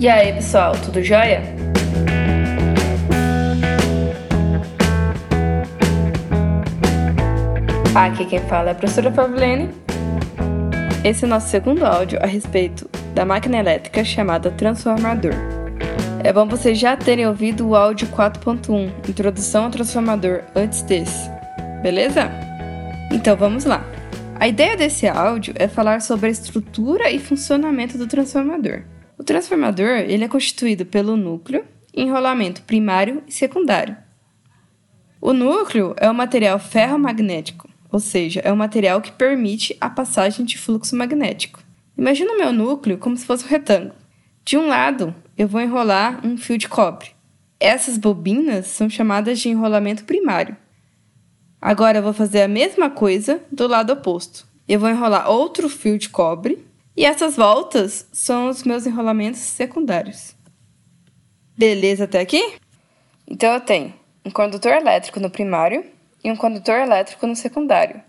E aí, pessoal, tudo jóia? Aqui quem fala é a professora Pavlene. Esse é o nosso segundo áudio a respeito da máquina elétrica chamada transformador. É bom vocês já terem ouvido o áudio 4.1, Introdução ao Transformador, antes desse, beleza? Então vamos lá. A ideia desse áudio é falar sobre a estrutura e funcionamento do transformador. O transformador ele é constituído pelo núcleo, enrolamento primário e secundário. O núcleo é o material ferromagnético, ou seja, é o material que permite a passagem de fluxo magnético. Imagina o meu núcleo como se fosse um retângulo. De um lado, eu vou enrolar um fio de cobre. Essas bobinas são chamadas de enrolamento primário. Agora eu vou fazer a mesma coisa do lado oposto. Eu vou enrolar outro fio de cobre e essas voltas são os meus enrolamentos secundários. Beleza até aqui? Então eu tenho um condutor elétrico no primário e um condutor elétrico no secundário.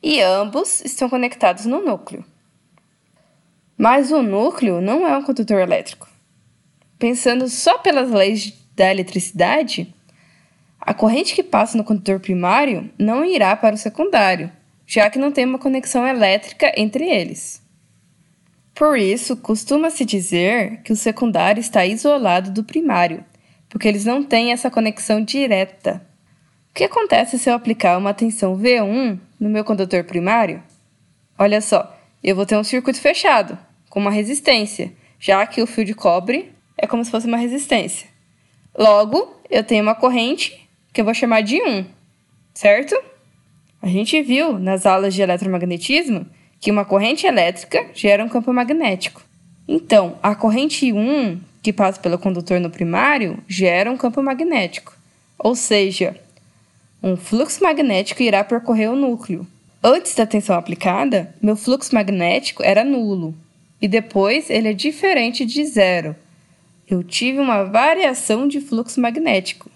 E ambos estão conectados no núcleo. Mas o núcleo não é um condutor elétrico. Pensando só pelas leis da eletricidade, a corrente que passa no condutor primário não irá para o secundário, já que não tem uma conexão elétrica entre eles. Por isso, costuma-se dizer que o secundário está isolado do primário, porque eles não têm essa conexão direta. O que acontece se eu aplicar uma tensão V1 no meu condutor primário? Olha só, eu vou ter um circuito fechado, com uma resistência, já que o fio de cobre é como se fosse uma resistência. Logo, eu tenho uma corrente que eu vou chamar de 1, certo? A gente viu nas aulas de eletromagnetismo que uma corrente elétrica gera um campo magnético. Então, a corrente 1, que passa pelo condutor no primário, gera um campo magnético. Ou seja, um fluxo magnético irá percorrer o núcleo. Antes da tensão aplicada, meu fluxo magnético era nulo, e depois ele é diferente de zero. Eu tive uma variação de fluxo magnético.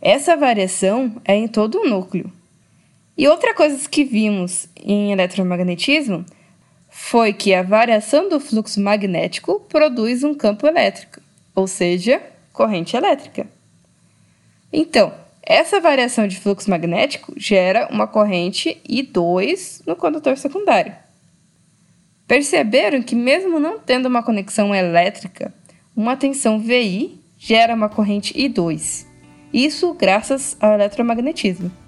Essa variação é em todo o núcleo. E outra coisa que vimos em eletromagnetismo foi que a variação do fluxo magnético produz um campo elétrico, ou seja, corrente elétrica. Então, essa variação de fluxo magnético gera uma corrente I2 no condutor secundário. Perceberam que, mesmo não tendo uma conexão elétrica, uma tensão VI gera uma corrente I2. Isso graças ao eletromagnetismo.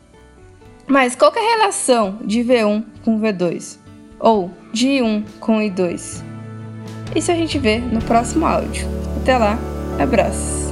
Mas qual é a relação de V1 com V2? Ou de I1 com I2? Isso a gente vê no próximo áudio. Até lá, abraços!